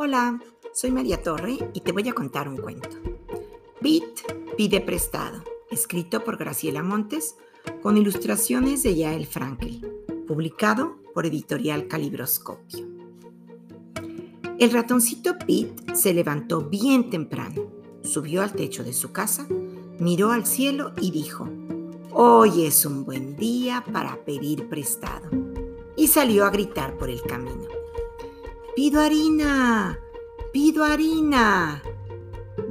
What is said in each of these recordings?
Hola, soy María Torre y te voy a contar un cuento. Pete pide prestado, escrito por Graciela Montes, con ilustraciones de Yael Frankel, publicado por Editorial Calibroscopio. El ratoncito Pete se levantó bien temprano, subió al techo de su casa, miró al cielo y dijo, Hoy es un buen día para pedir prestado. Y salió a gritar por el camino. Pido harina, pido harina.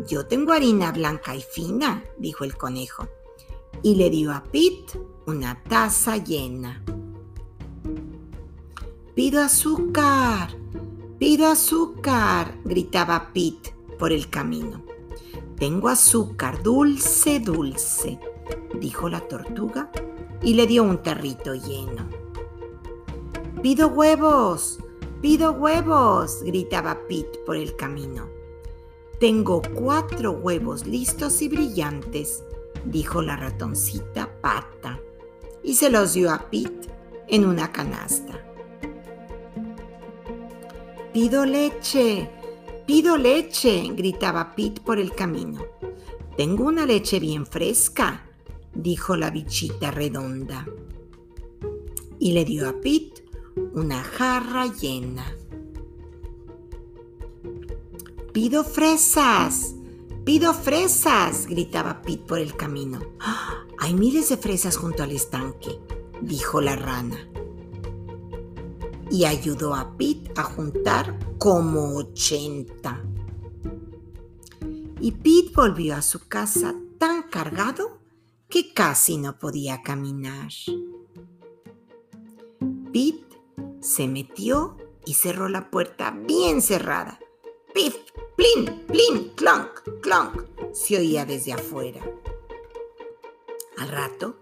Yo tengo harina blanca y fina, dijo el conejo, y le dio a Pete una taza llena. Pido azúcar, pido azúcar, gritaba Pete por el camino. Tengo azúcar dulce, dulce, dijo la tortuga y le dio un tarrito lleno. Pido huevos, Pido huevos, gritaba Pete por el camino. Tengo cuatro huevos listos y brillantes, dijo la ratoncita Pata, y se los dio a Pete en una canasta. Pido leche, pido leche, gritaba Pete por el camino. Tengo una leche bien fresca, dijo la bichita redonda. Y le dio a Pete una jarra llena. Pido fresas, pido fresas, gritaba Pete por el camino. Hay miles de fresas junto al estanque, dijo la rana. Y ayudó a Pete a juntar como ochenta. Y Pete volvió a su casa tan cargado que casi no podía caminar. Pete se metió y cerró la puerta bien cerrada. ¡Pif! ¡Plin! ¡Plin! ¡Clonk! ¡Clonk! se oía desde afuera. Al rato,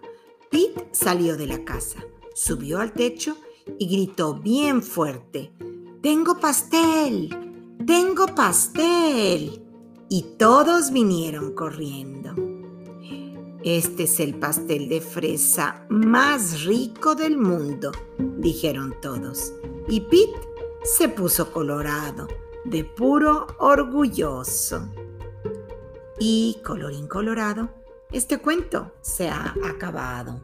Pete salió de la casa, subió al techo y gritó bien fuerte, ¡Tengo pastel! ¡Tengo pastel! Y todos vinieron corriendo. Este es el pastel de fresa más rico del mundo, dijeron todos. Y Pete se puso colorado, de puro orgulloso. Y colorín colorado, este cuento se ha acabado.